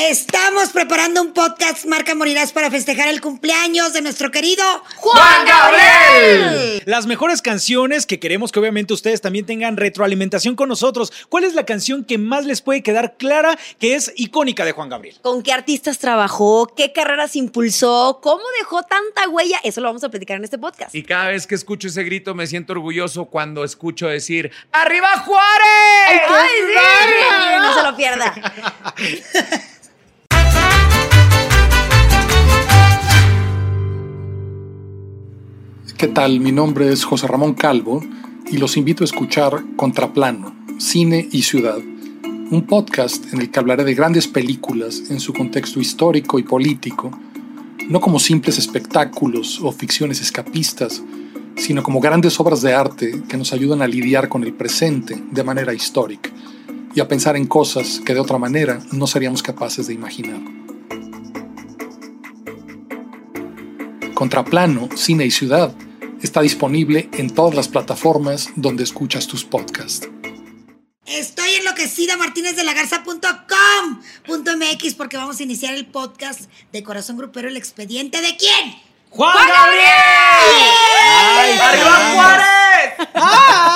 Estamos preparando un podcast Marca Morirás para festejar el cumpleaños de nuestro querido Juan Gabriel. Las mejores canciones que queremos que obviamente ustedes también tengan retroalimentación con nosotros. ¿Cuál es la canción que más les puede quedar clara que es icónica de Juan Gabriel? ¿Con qué artistas trabajó? ¿Qué carreras impulsó? ¿Cómo dejó tanta huella? Eso lo vamos a platicar en este podcast. Y cada vez que escucho ese grito me siento orgulloso cuando escucho decir ¡Arriba Juárez! ¡Ay, sí! No se lo pierda. ¿Qué tal? Mi nombre es José Ramón Calvo y los invito a escuchar Contraplano, Cine y Ciudad, un podcast en el que hablaré de grandes películas en su contexto histórico y político, no como simples espectáculos o ficciones escapistas, sino como grandes obras de arte que nos ayudan a lidiar con el presente de manera histórica y a pensar en cosas que de otra manera no seríamos capaces de imaginar. Contraplano, Cine y Ciudad está disponible en todas las plataformas donde escuchas tus podcasts. Estoy enloquecida Martínez de la Garza.com.mx porque vamos a iniciar el podcast de Corazón Grupero, el expediente de quién? ¡Juan, Gabriel! Ay, ¡Arriba Juárez! Ah.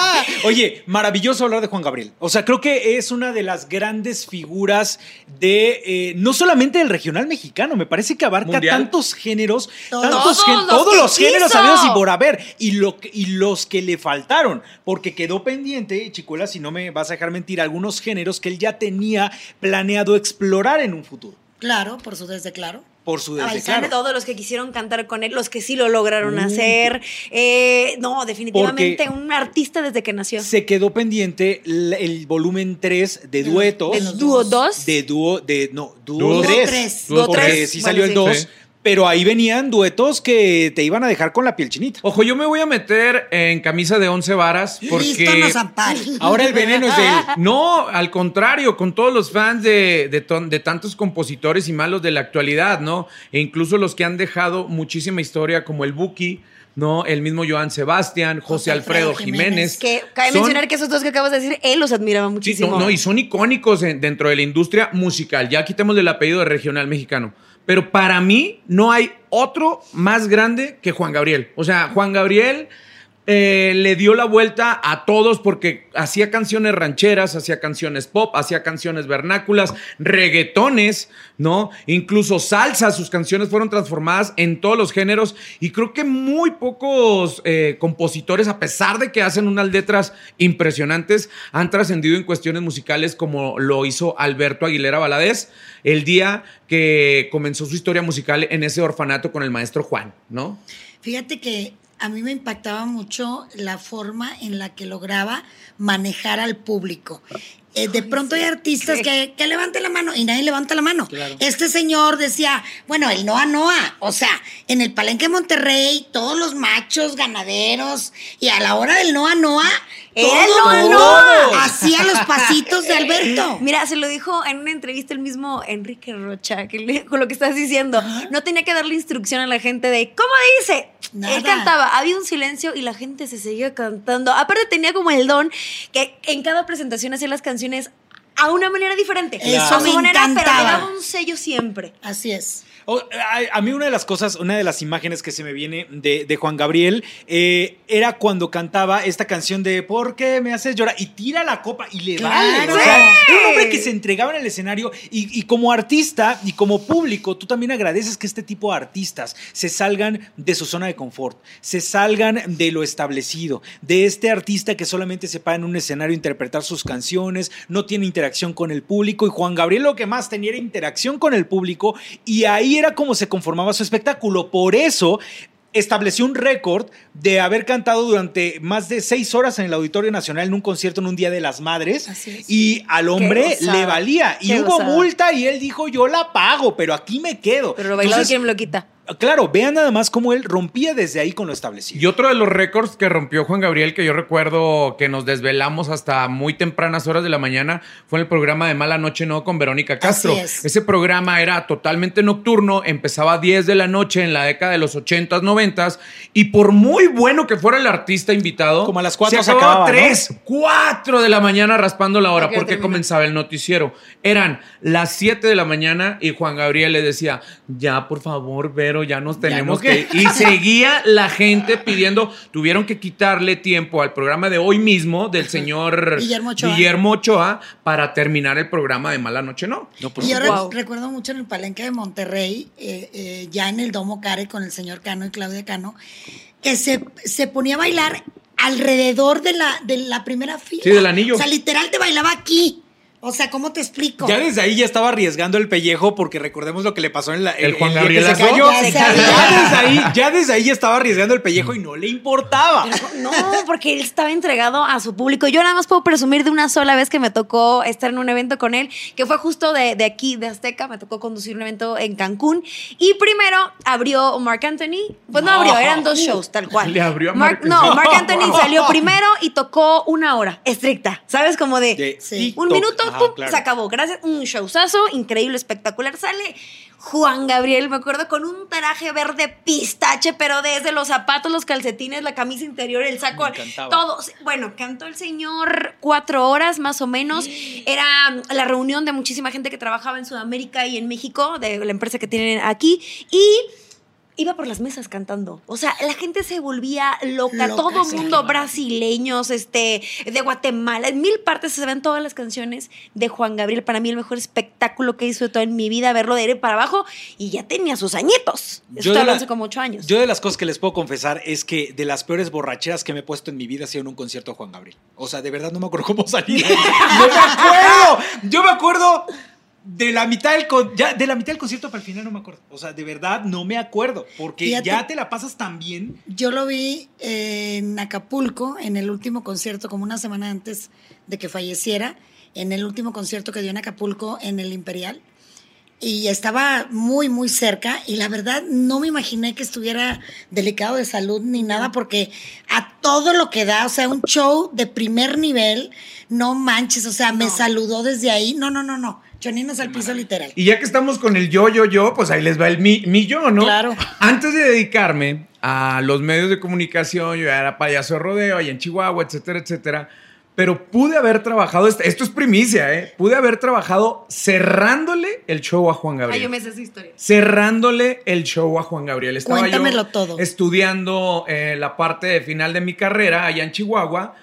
Oye, maravilloso hablar de Juan Gabriel. O sea, creo que es una de las grandes figuras de, eh, no solamente del regional mexicano, me parece que abarca Mundial. tantos géneros, Todos. tantos Todos los todos los géneros quiso. sabidos y por haber, y, lo, que- y los que le faltaron, porque quedó pendiente, Chicuela, si no me vas a dejar mentir, algunos géneros que él ya tenía planeado explorar en un futuro, Claro, por su desde claro. Por su desde claro. Todos los que quisieron cantar con él, los que sí lo lograron Uy. hacer. Eh, no, definitivamente Porque- un artista desde que nació. Se quedó pendiente el, el volumen 3 de duetos. ¿El dúo 2? De dúo, de, no, dúo Dúo 3. tres. Dúo Porque tres. sí Bueno, salió el sí. 2, Sí. Pero ahí venían duetos que te iban a dejar con la piel chinita. Ojo, yo me voy a meter en camisa de once varas porque... Listo nos ampare. Ahora el veneno es de él. No, al contrario, con todos los fans de, de, ton- de tantos compositores y malos de la actualidad, ¿no? E incluso los que han dejado muchísima historia, como el Buki, ¿no? El mismo Joan Sebastián, José, José Alfredo, Alfredo Jiménez. Jiménez. Que cabe Son- mencionar que esos dos que acabas de decir, él los admiraba Sí, muchísimo. no, no, y son icónicos en- dentro de la industria musical. Ya quitémosle el apellido de regional mexicano. Pero para mí no hay otro más grande que Juan Gabriel. O sea, Juan Gabriel eh, le dio la vuelta a todos porque hacía canciones rancheras, hacía canciones pop, hacía canciones vernáculas, reggaetones, ¿no? Incluso salsa, sus canciones fueron transformadas en todos los géneros y creo que muy pocos eh, compositores, a pesar de que hacen unas letras impresionantes, han trascendido en cuestiones musicales como lo hizo Alberto Aguilera Valadez el día que comenzó su historia musical en ese orfanato con el maestro Juan, ¿no? Fíjate que a mí me impactaba mucho la forma en la que lograba manejar al público. Eh, de pronto hay artistas que, que levanten la mano y nadie levanta la mano. Este señor decía, bueno, el Noa Noa, o sea, en el Palenque de Monterrey, todos los machos ganaderos, y a la hora del Noa Noa, Era el Noa Noa. hacía los pasitos de Alberto. Mira, se lo dijo en una entrevista el mismo Enrique Rocha, que le- con lo que estás diciendo. No tenía que darle instrucción a la gente de cómo dice. Nada. Él cantaba, había un silencio y la gente se seguía cantando. Aparte tenía como el don que en cada presentación hacía las canciones a una manera diferente. Eso a su me manera, pero le encantaba. daba un sello siempre. Así es. O- a, a mí una de las cosas, una de las imágenes que se me viene de, de Juan Gabriel eh, era cuando cantaba esta canción de ¿Por qué me haces llorar? Y tira la copa y le Claro. vale. O sea, era un hombre que se entregaba en el escenario y, y como artista y como público, tú también agradeces que este tipo de artistas se salgan de su zona de confort, se salgan de lo establecido, de este artista que solamente se para en un escenario a interpretar sus canciones, no tiene interacción con el público y Juan Gabriel lo que más tenía era interacción con el público y ahí era como se conformaba su espectáculo. Por eso estableció un récord de haber cantado durante más de seis horas en el Auditorio Nacional en un concierto en un Día de las Madres y al hombre le valía y Qué hubo gozada. multa y él dijo yo la pago pero aquí me quedo Pero lo bailado, Entonces, ¿quién me lo quita? Claro, vean nada más cómo él rompía desde ahí con lo establecido. Y otro de los récords que rompió Juan Gabriel, que yo recuerdo que nos desvelamos hasta muy tempranas horas de la mañana, fue en el programa de Mala Noche No con Verónica Castro. Así es. Ese programa era totalmente nocturno, empezaba a 10 de la noche en la década de los 80s, 90s, y por muy bueno que fuera el artista invitado, Como a las cuatro se se acababa acababa, ¿no? 3, 4 de la mañana raspando la hora Porque comenzaba el noticiero. Eran las 7 de la mañana y Juan Gabriel le decía, ya por favor, Vero, ya nos tenemos no, que ir. Y seguía la gente pidiendo, tuvieron que quitarle tiempo al programa de hoy mismo del señor Guillermo Ochoa. Guillermo Ochoa para terminar el programa de Mala Noche No. No, por Y yo recuerdo mucho en el Palenque de Monterrey, eh, eh, ya en el Domo Care con el señor Cano y Claudia Cano, que se, se ponía a bailar alrededor de la, de la primera fila. Sí, del anillo. O sea, literal te bailaba aquí. O sea, ¿cómo te explico? Ya desde ahí ya estaba arriesgando el pellejo porque recordemos lo que le pasó en la El Juan Gabriel se cayó. Ya desde ahí, ya desde ahí ya estaba arriesgando el pellejo y no le importaba. No, porque él estaba entregado a su público. Yo nada más puedo presumir de una sola vez que me tocó estar en un evento con él, que fue justo de, de aquí, de Azteca. Me tocó conducir un evento en Cancún. Y primero abrió Mark Anthony. Pues no, No. abrió, eran dos shows, tal cual. Le abrió a Mark, No. Mark Anthony salió primero y tocó una hora, estricta. ¿Sabes? Como de. De Sí. Un minuto, Ajá, pum, claro. se acabó. Gracias. Un showzazo, increíble, espectacular. Sale Juan Gabriel, me acuerdo, con un traje verde pistache, pero desde los zapatos, los calcetines, la camisa interior, el saco, todo. Bueno, cantó el señor cuatro horas más o menos. Era la reunión de muchísima gente que trabajaba en Sudamérica y en México, de la empresa que tienen aquí. Y iba por las mesas cantando. O sea, la gente se volvía loca. Loca, todo sí, mundo, brasileños, este, de Guatemala. En mil partes se ven todas las canciones de Juan Gabriel. Para mí, el mejor espectáculo que hizo de toda en mi vida, verlo de aire para abajo. Y ya tenía sus añitos. Yo la- hace como ocho años. yo de las cosas que les puedo confesar es que de las peores borracheras que me he puesto en mi vida ha sido en un concierto de Juan Gabriel. O sea, de verdad no me acuerdo cómo salí. No me acuerdo. Yo me acuerdo de la mitad del con- ya de la mitad del concierto para el final no me acuerdo. O sea, de verdad no me acuerdo porque Fíjate. ya te la pasas tan bien. Yo lo vi en Acapulco, en el último concierto, como una semana antes de que falleciera, en el último concierto que dio en Acapulco, en el Imperial. Y estaba muy, muy cerca. Y la verdad, no me imaginé que estuviera delicado de salud ni nada, porque a todo lo que da, o sea, un show de primer nivel, no manches, o sea, me saludó desde ahí. No, no, no, no. Choninos al piso literal. Y ya que estamos con el yo, yo, yo, pues ahí les va el mi, mi yo, ¿no? Claro. Antes de dedicarme a los medios de comunicación, yo ya era payaso de rodeo allá en Chihuahua, etcétera, etcétera. Pero pude haber trabajado, esto esto es primicia, ¿eh? Pude haber trabajado cerrándole el show a Juan Gabriel Ay, yo me sé esa historia. cerrándole el show a Juan Gabriel. Estaba Cuéntamelo yo todo. estudiando eh, la parte de final de mi carrera allá en Chihuahua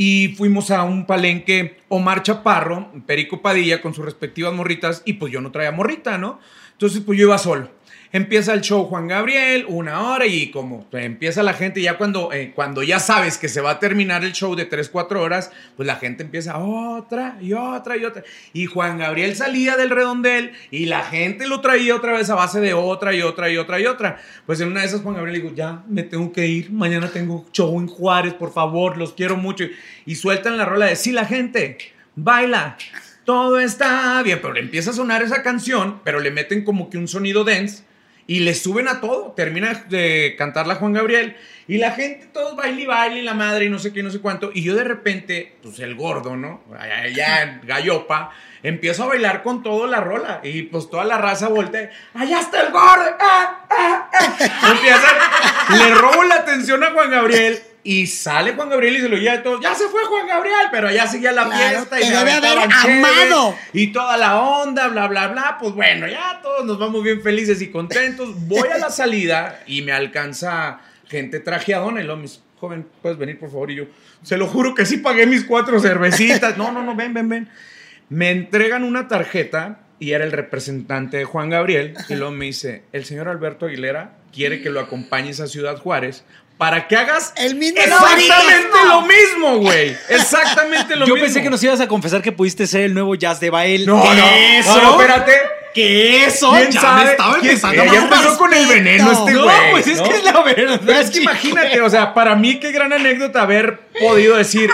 y fuimos a un palenque Omar Chaparro, Perico Padilla con sus respectivas morritas y pues yo no traía morrita, ¿no? Entonces pues yo iba solo. Empieza el show Juan Gabriel, una hora y como empieza la gente, ya cuando, eh, cuando ya sabes que se va a terminar el show de 3, 4 horas, pues la gente empieza otra y otra y otra. Y Juan Gabriel salía del redondel y la gente lo traía otra vez a base de otra y otra y otra y otra. Pues en una de esas Juan Gabriel dijo, ya me tengo que ir, mañana tengo show en Juárez, por favor, los quiero mucho. Y sueltan la rola de, sí, la gente, baila. Todo está bien, pero le empieza a sonar esa canción, pero le meten como que un sonido dance y le suben a todo. Termina de cantarla Juan Gabriel y la gente, todos baile y baile la madre y no sé qué, no sé cuánto. Y yo de repente, pues el gordo, ¿no? Allá Gallopa, empiezo a bailar con todo la rola y pues toda la raza voltea. ¡Allá está el gordo! ¡Ah, ah, ah! Empieza, le robo la atención a Juan Gabriel. Y sale Juan Gabriel y se lo lleva a todos. Ya se fue Juan Gabriel, pero ya seguía la Claro, fiesta. Y me debe haber amado. y toda la onda, bla, bla, bla. Pues bueno, ya todos nos vamos bien felices y contentos. Voy a la salida y me alcanza gente trajeadona y luego mis joven, ¿puedes venir por favor? Y yo, se lo juro que sí pagué mis cuatro cervecitas. No, no, no, ven, ven, ven. Me entregan una tarjeta y era el representante de Juan Gabriel y luego me dice, el señor Alberto Aguilera quiere que lo acompañes a Ciudad Juárez para que hagas El mismo exactamente lo mismo, güey. Exactamente lo Yo mismo. pensé que nos ibas a confesar que pudiste ser el nuevo Jazz de Bael. No, ¿Qué no, eso? no, no, espérate. ¿Qué eso? ¿Quién Ya sabe? me estaba ¿Quién- empezando a Ya empezó con el veneno este No, güey. pues es ¿no? que es la verdad. Pero es que chico. imagínate, o sea, para mí qué gran anécdota haber podido decir,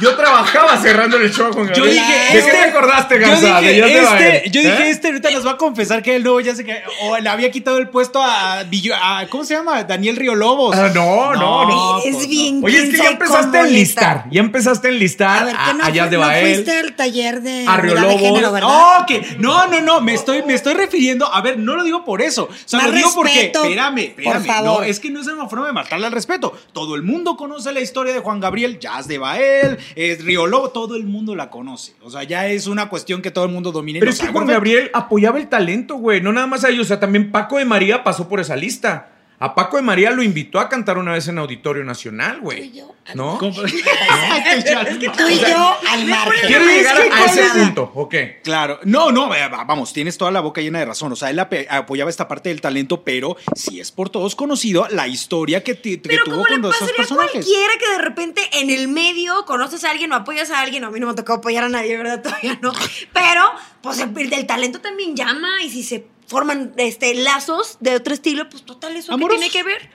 yo trabajaba cerrando el show a Juan Yo Gabriel. dije, ¿De este, qué te acordaste, yo Garza? dije, De te va este, yo dije, ¿Eh? este ahorita nos va a confesar que él no, ya sé que, o le había quitado el puesto a, Villo- a- ¿cómo se llama? Daniel Río Lobos. Ah, no, no, no. es pues, bien. Oye, es que ya empezaste a enlistar. está. Ya empezaste a enlistar A ver, a, ¿qué no, a Jazz fu- de no Bael. fuiste al taller de A Río Lobos. género, ¿verdad? No, que no, no, no, me estoy, me estoy refiriendo, a ver, no lo digo por eso, o sea, Más lo digo porque, respeto, espérame, por espérame, favor. no, es que no es una forma de matarle al respeto, todo el mundo conoce la historia de Juan Gabriel, Jazz de Bael, es Río Lobo, todo el mundo la conoce, o sea, ya es una cuestión que todo el mundo domina. Pero es que Juan. Gabriel apoyaba el talento, güey. No nada más a ellos. O sea, también Paco de María pasó por esa lista. A Paco de María lo invitó a cantar una vez en Auditorio Nacional, Tú y güey. yo, ¿No? ¿Cómo? Tú y yo al margen. Quiero llegar a ese punto, ¿ok? Claro, no, no, va- vamos, tienes toda la boca llena de razón. O sea, él apoyaba esta parte del talento, pero sí es por todos conocido la historia que, que Pero tuvo como le con los dos personajes. cualquiera que de repente en el medio conoces a alguien o apoyas a alguien, a mí no me ha tocado apoyar a nadie, ¿verdad? Todavía no. Pero, pues el, el talento también llama y si se forman este, lazos de otro estilo, pues total, ¿eso qué tiene que ver?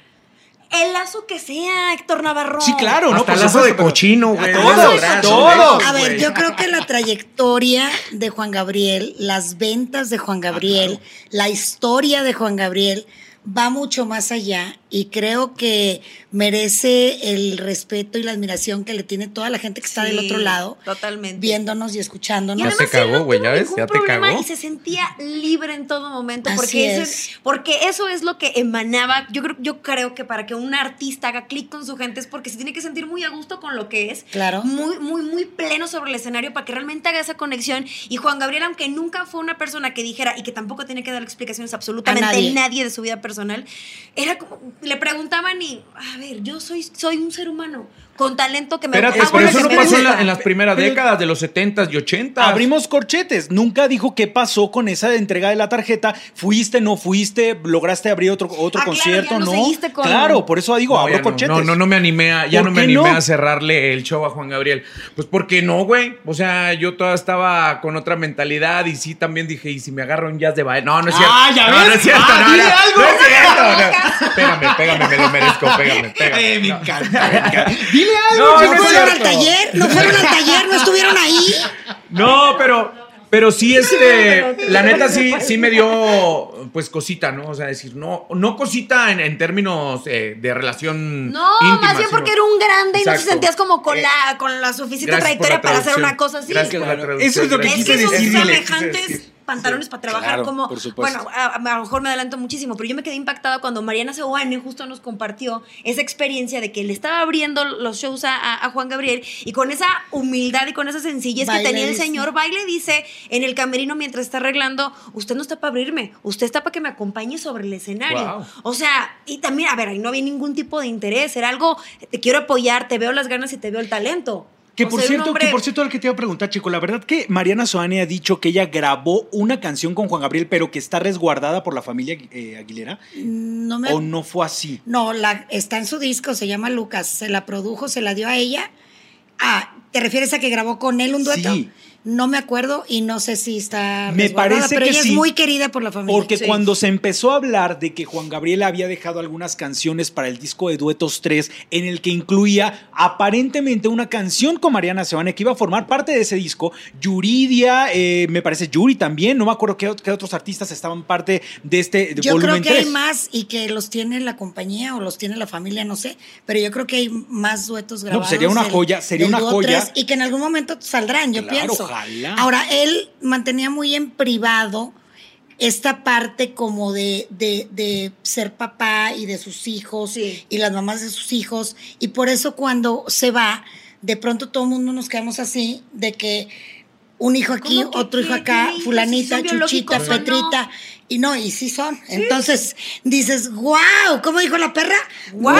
El lazo que sea, Héctor Navarro. Sí, claro, ¿no? Hasta lazo de cochino, A güey. todos, lazo de a ver, yo creo que la trayectoria de Juan Gabriel, las ventas de Juan Gabriel, la historia de Juan Gabriel va mucho más allá y creo que merece el respeto y la admiración que le tiene toda la gente que está del otro lado, Totalmente. viéndonos y escuchándonos. Ya se cagó, no güey, tuvo ¿ya ves? Ya te cagó. Y se sentía libre en todo momento. Así Porque, es. Eso, porque eso es lo que emanaba. Yo creo, yo creo que para que un artista haga clic con su gente es porque se tiene que sentir muy a gusto con lo que es. Claro. Muy, muy, muy pleno sobre el escenario para que realmente haga esa conexión. Y Juan Gabriel, aunque nunca fue una persona que dijera y que tampoco tiene que dar explicaciones absolutamente A a nadie. nadie. de su vida personal, era como, le preguntaban y, a ver, yo soy, soy un ser humano con talento que me Espérate, pero eso que no me pasó en, gusta. la- en las primeras Pero- décadas de los 70s y 80s. Abrimos corchetes. Nunca dijo qué pasó con esa entrega de la tarjeta. ¿Fuiste, no fuiste? ¿Lograste abrir otro, otro Ah, claro, concierto? ya no con- Claro, por eso digo, No, abro corchetes. No, no, no me animé a, ya ¿Por no me animé no? a cerrarle el show a Juan Gabriel. Pues porque no, güey. O sea, yo todavía estaba con otra mentalidad y sí también dije, ¿y si me agarro un jazz de baile? No, no es cierto. Ah, ¿ya no, ves? no es cierto, Ah, no, no, algo. no es cierto. no. Pégame, pégame, me lo merezco, pégame, pégame. Eh, me No. encanta, me encanta. Dile algo, No, ¿No es fueron al taller? ¿No fueron al taller? ¿No estuvieron ahí? No, pero, pero sí, este, la neta sí, sí, me dio, pues, cosita, ¿no? O sea, decir, no, no cosita en, en términos eh, de relación No, íntima, más bien sino- porque era un grande y no te sentías como con, Eh, la, con la suficiente gracias trayectoria la para hacer una cosa así. Gracias por la traducción, Eso es lo que Es que quise esos decirle. semejantes pantalones para trabajar Claro, como por supuesto. bueno a, a lo mejor me adelanto muchísimo pero yo me quedé impactada cuando Mariana Seoane justo nos compartió esa experiencia de que le estaba abriendo los shows a, Juan Gabriel y con esa humildad y con esa sencillez Baile, que tenía el señor baile dice en el camerino mientras está arreglando usted no está para abrirme usted está para que me acompañe sobre el escenario Wow. o sea y también a ver ahí no había ningún tipo de interés era algo te quiero apoyar te veo las ganas y te veo el talento Que O por sea, cierto, hombre- que por cierto, al que te iba a preguntar, chico, la verdad que Mariana Soane ha dicho que ella grabó una canción con Juan Gabriel, pero que está resguardada por la familia eh, Aguilera. No me ¿O no fue así? No, la, está en su disco, se llama Lucas. Se la produjo, se la dio a ella. Ah, ¿te refieres a que grabó con él un dueto? Sí. No me acuerdo y no sé si está. Me parece pero que ella sí. es muy querida por la familia. Porque Sí. cuando se empezó a hablar de que Juan Gabriel había dejado algunas canciones para el disco de Duetos 3, en el que incluía aparentemente una canción con Mariana Sebane que iba a formar parte de ese disco, Yuridia, eh, me parece Yuri también, no me acuerdo qué, ot- qué otros artistas estaban parte de este de Yo creo que 3. hay más y que los tiene la compañía o los tiene la familia, no sé. Pero yo creo que hay más duetos No, grabados. pues sería una del- joya, sería una joya. 3 y que en algún momento saldrán, yo Claro, pienso. Ojalá. Ahora, él mantenía muy en privado esta parte como de, de, de ser papá y de sus hijos Sí. y las mamás de sus hijos. Y por eso cuando se va, de pronto todo el mundo nos quedamos así, de que un hijo aquí, ¿Cómo que otro hijo acá, ¿Qué? fulanita, Si chuchita, no. petrita. Y no, y sí son. Entonces dices, wow, ¿cómo dijo la perra? ¡Guau!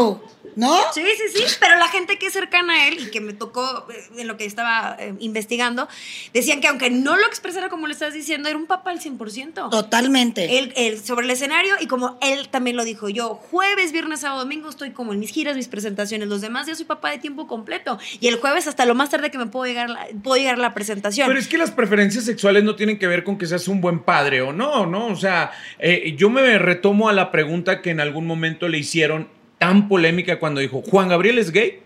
¡Wow! ¿No? Sí, sí, sí, pero la gente que es cercana a él y que me tocó eh, en lo que estaba eh, investigando, decían que aunque no lo expresara como le estás diciendo, era un papá al 100%. Totalmente. Él, él sobre el escenario y como él también lo dijo, yo jueves, viernes, sábado, domingo estoy como en mis giras, mis presentaciones, los demás días soy papá de tiempo completo y el jueves hasta lo más tarde que me puedo llegar, la- puedo llegar a la presentación. Pero es que las preferencias sexuales no tienen que ver con que seas un buen padre o no, ¿no? O sea, eh, yo me retomo a la pregunta que en algún momento le hicieron tan polémica cuando dijo, ¿Juan Gabriel es gay?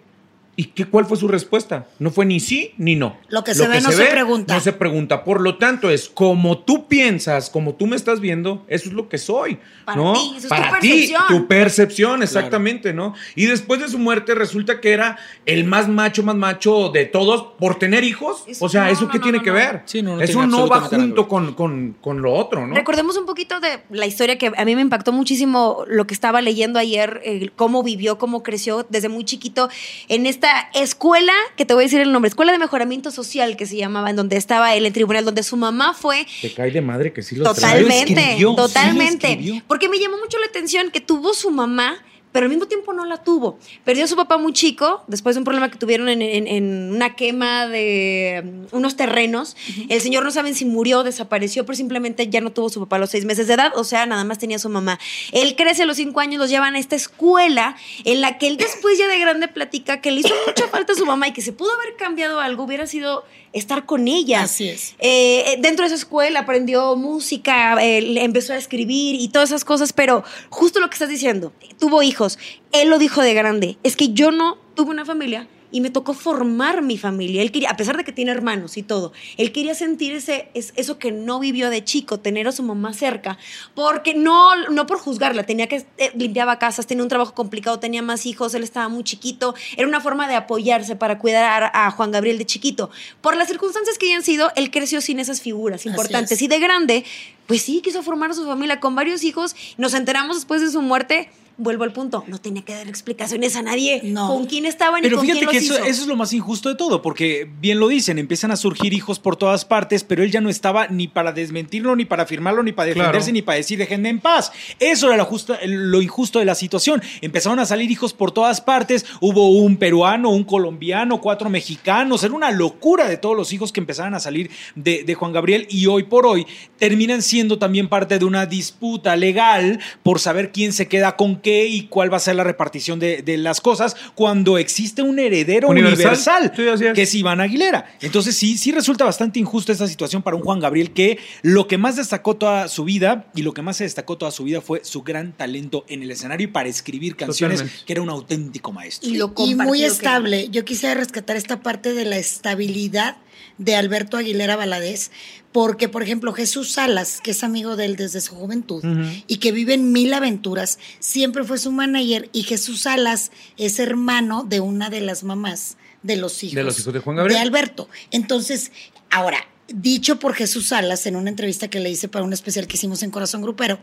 ¿Y qué, cuál fue su respuesta? No fue ni sí ni no. Lo que se ve no se pregunta. No se pregunta. Por lo tanto, es como tú piensas, como tú me estás viendo, eso es lo que soy. Para ¿no? ti, eso es Para tu ti, percepción. tu percepción, exactamente, ¿no? Y después de su muerte resulta que era el más macho, más macho de todos por tener hijos. Eso- o sea, no, ¿eso no, qué no, tiene no, que no. ver? Sí, no, no eso no va junto con, con- con lo otro, ¿no? Recordemos un poquito de la historia que a mí me impactó muchísimo lo que estaba leyendo ayer, eh, cómo vivió, cómo creció desde muy chiquito en esta escuela, que te voy a decir el nombre, Escuela de Mejoramiento Social que se llamaba, en donde estaba él en tribunal, donde su mamá fue Te cae de madre que sí lo Totalmente, escribió, sí lo totalmente. Porque me llamó mucho la atención que tuvo su mamá, pero al mismo tiempo no la tuvo. Perdió a su papá muy chico, después de un problema que tuvieron en, en- en una quema de um, unos terrenos. El señor no saben si murió, desapareció, pero simplemente ya no tuvo su papá a los seis meses de edad, o sea, nada más tenía a su mamá. Él crece a los cinco años, los llevan a esta escuela en la que él después ya de grande platica que le hizo mucha falta a su mamá y que se pudo haber cambiado algo, hubiera sido estar con ella. Así es. Eh, dentro de esa escuela aprendió música, eh, empezó a escribir y todas esas cosas, pero justo lo que estás diciendo, tuvo hijos, él lo dijo de grande, es que yo no tuve una familia y me tocó formar mi familia. Él quería, a pesar de que tiene hermanos y todo, él quería sentir ese, es- eso que no vivió de chico, tener a su mamá cerca, porque no, no por juzgarla, tenía que eh, limpiaba casas, tenía un trabajo complicado, tenía más hijos, él estaba muy chiquito, era una forma de apoyarse para cuidar a, Juan Gabriel de chiquito. Por las circunstancias que hayan sido, él creció sin esas figuras importantes es. y de grande, pues sí, quiso formar a su familia con varios hijos. Nos enteramos después de su muerte. Vuelvo al punto, no tenía que dar explicaciones a nadie No. con quién estaban y Pero con fíjate quién que los eso, hizo. eso es lo más injusto de todo, porque bien lo dicen, empiezan a surgir hijos por todas partes, pero él ya no estaba ni para desmentirlo, ni para afirmarlo, ni para defenderse, Claro. ni para decir déjenme en paz. Eso era lo, justo- lo injusto de la situación. Empezaron a salir hijos por todas partes, hubo un peruano, un colombiano, cuatro mexicanos, era una locura de todos los hijos que empezaron a salir de, de Juan Gabriel y hoy por hoy terminan siendo también parte de una disputa legal por saber quién se queda con qué y cuál va a ser la repartición de, de las cosas cuando existe un heredero Universal. universal, Sí, así es. que es Iván Aguilera. Entonces sí, sí resulta bastante injusta esta situación para un Juan Gabriel que lo que más destacó toda su vida y lo que más se destacó toda su vida fue su gran talento en el escenario y para escribir canciones, Totalmente. que era un auténtico maestro. Y lo y muy que estable. Yo quisiera rescatar esta parte de la estabilidad de Alberto Aguilera Valadez, porque, por ejemplo, Jesús Salas, que es amigo de él desde su juventud y que vive en mil aventuras, siempre fue su manager y Jesús Salas es hermano de una de las mamás de los hijos De los hijos de Juan Gabriel. de Alberto. Entonces, ahora, dicho por Jesús Salas en una entrevista que le hice para un especial que hicimos en Corazón Grupero,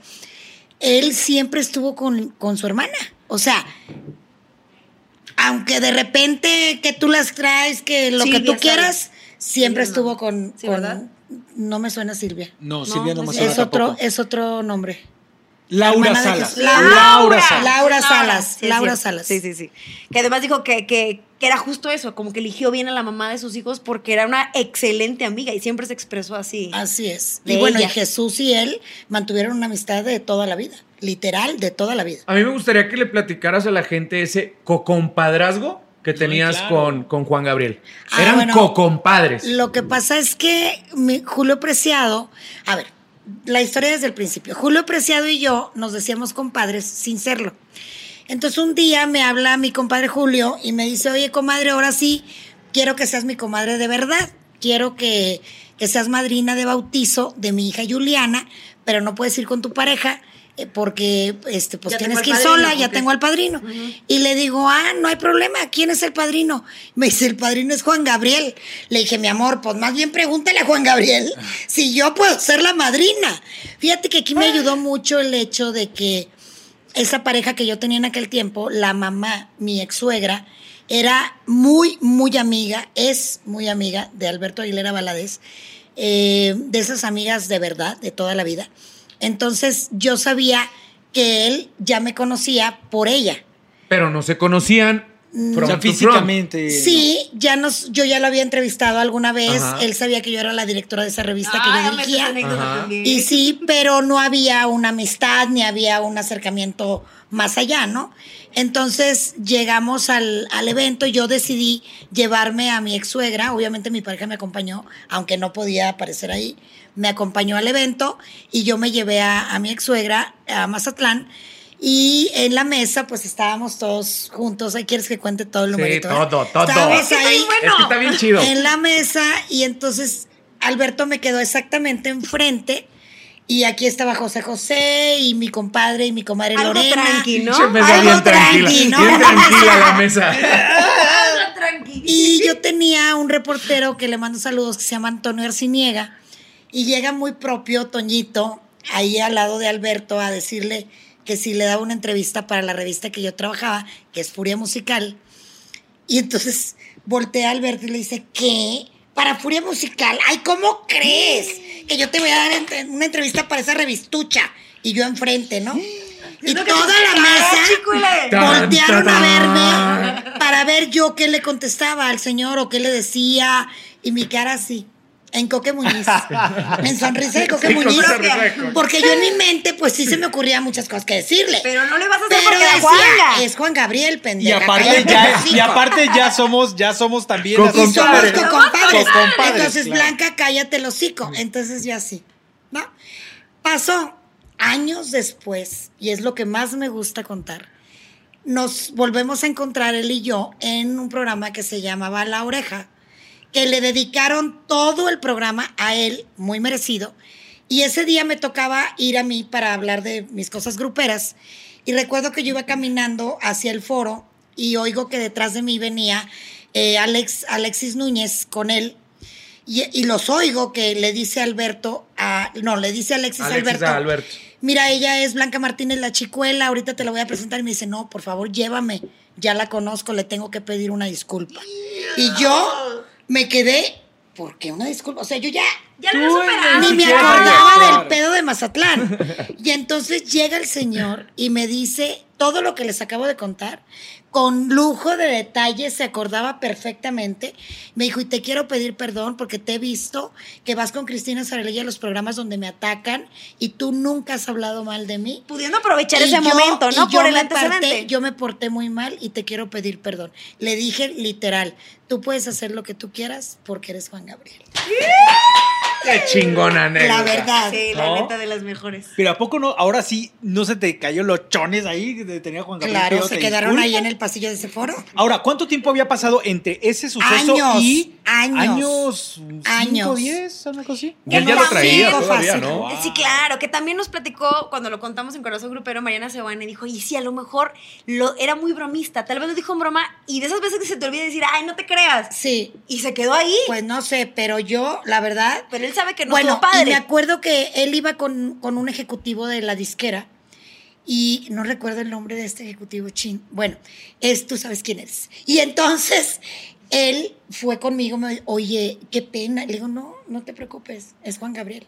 él siempre estuvo con, con su hermana. O sea, aunque de repente que tú las traes, que lo que tú quieras, siempre estuvo ¿no? con, Sí, con- ¿verdad? No me suena Silvia. No, No, Silvia no no me es suena Es otro, tampoco. es otro nombre. Laura Salas. Laura, Laura, Salas. Laura Salas, Sí, Laura. Salas. Sí, sí, sí. Que además dijo que, que, que era justo eso, como que eligió bien a la mamá de sus hijos porque era una excelente amiga y siempre se expresó así. Así es. Y bueno, y ella. Jesús y él mantuvieron una amistad de toda la vida, literal, de toda la vida. A mí me gustaría que le platicaras a la gente ese cocompadrazgo que tenías claro. con, con Juan Gabriel. Ah, Eran bueno. cocompadres. Lo que pasa es que mi- Julio Preciado, a ver, la historia desde el principio. Julio Preciado y yo nos decíamos compadres sin serlo. Entonces un día me habla mi compadre Julio y me dice, oye comadre, ahora sí, quiero que seas mi comadre de verdad. Quiero que, que seas madrina de bautizo de mi hija Juliana, pero no puedes ir con tu pareja porque este, pues Ya tienes que ir padrino, sola, ya tengo al padrino. Y le digo, ah, no hay problema, ¿quién es el padrino? Me dice, el padrino es Juan Gabriel. Le dije, mi amor, pues más bien pregúntale a Juan Gabriel si yo puedo ser la madrina. Fíjate que aquí me ayudó mucho el hecho de que esa pareja que yo tenía en aquel tiempo, la mamá, mi ex suegra, era muy, muy amiga, es muy amiga de Alberto Aguilera Valadez, eh, de esas amigas de verdad, de toda la vida. Entonces yo sabía que él ya me conocía por ella. Pero no se conocían. O sea, front. físicamente. Sí, ya nos, yo ya lo había entrevistado alguna vez. Ajá. Él sabía que yo era la directora de esa revista Ah, que ya yo dirigía. Y sí, pero no había una amistad ni había un acercamiento más allá, ¿no? Entonces llegamos al, al evento y yo decidí llevarme a mi ex suegra. Obviamente mi pareja me acompañó, aunque no podía aparecer ahí. Me acompañó al evento y yo me llevé a, a mi ex suegra a Mazatlán. Y en la mesa, pues estábamos todos juntos. Ahí quieres que cuente todo el Sí, numerito. eh? todo, todo. Estábamos ahí bien bueno. Es que está bien chido. en la mesa y entonces Alberto me quedó exactamente enfrente. Y aquí estaba José José y mi compadre y mi comadre Algo Lorena. tranqui, ¿no? Algo bien tranquila. tranqui, ¿no? Bien tranquila la mesa. Tranqui. Y yo tenía un reportero que le mando saludos que se llama Antonio Arciniega y llega muy propio Toñito ahí al lado de Alberto a decirle que si le daba una entrevista para la revista que yo trabajaba, que es Furia Musical. Y entonces voltea a Alberto y le dice, ¿qué? Para Furia Musical. Ay, ¿cómo crees? Que yo te voy a dar entre- una entrevista para esa revistucha. Y yo enfrente, ¿no? Y toda la ¡Ah, mesa voltearon a verme para ver yo qué le contestaba al señor o qué le decía. Y mi cara así, en Coque Muñiz. en sonrisa de Coque Sí, Muñiz. Porque yo en mi mente, pues sí se me ocurrían muchas cosas que decirle. Pero no le vas a hacer Pero decía, es Juan Gabriel, Y pendeja. aparte, ya, el hocico". y aparte ya somos, ya somos también así. Y somos compadres. Entonces, claro. Blanca, cállate el hocico. Entonces, yo así, ¿no? Pasó años después, y es lo que más me gusta contar. Nos volvemos a encontrar él y yo en un programa que se llamaba La Oreja, que le dedicaron todo el programa a él, muy merecido. Y ese día me tocaba ir a mí para hablar de mis cosas gruperas. Y recuerdo que yo iba caminando hacia el foro y oigo que detrás de mí venía eh, Alex, Alexis Núñez con él. Y, y los oigo que le dice Alberto a. No, le dice Alexis, Alexis Alberto. a Alberto. Mira, ella es Blanca Martínez, la chicuela. Ahorita te la voy a presentar. Y me dice, no, por favor, llévame. Ya la conozco, le tengo que pedir una disculpa. Y yo me quedé. ¿Por qué una disculpa? O sea, yo ya Ya lo Tú, superaste. ni me acordaba claro. del pedo de Mazatlán. Y entonces llega el señor y me dice todo lo que les acabo de contar, con lujo de detalles, se acordaba perfectamente. Me dijo, y te quiero pedir perdón porque te he visto que vas con Cristina Sarelli a los programas donde me atacan y tú nunca has hablado mal de mí. Pudiendo aprovechar Y ese yo- momento, y ¿no? yo Por el me antecedente. parté- yo me porté muy mal y te quiero pedir perdón. Le dije literal, tú puedes hacer lo que tú quieras porque eres Juan Gabriel. Qué chingona, anécdota. La verdad. Sí, la ¿No? neta de las mejores. Pero ¿a poco no? Ahora sí, ¿no se te cayó los chones ahí que tenía Juan Gabriel? Claro, se quedaron ahí en el pasillo de ese foro. Ahora, ¿cuánto tiempo había pasado entre ese suceso Años, y años, años, años. 5, 10, una cosa así? Y él ya lo traía todavía, fácil. ¿no? Sí, claro, que también nos platicó cuando lo contamos en Corazón Grupero, Mariana Sebana, y dijo, y sí, a lo mejor lo, era muy bromista, tal vez lo dijo en broma, y de esas veces que se te olvida decir, ay, no te creas. Sí, Y se quedó ahí. pues no sé, pero yo, la verdad. pero él sabe que no bueno, padre. y me acuerdo que él iba con, con un ejecutivo de la disquera y no recuerdo el nombre de este ejecutivo chin. Bueno, es, tú sabes quién eres. Y entonces él fue conmigo, me dijo, oye, qué pena. Le digo, no, no te preocupes, es Juan Gabriel.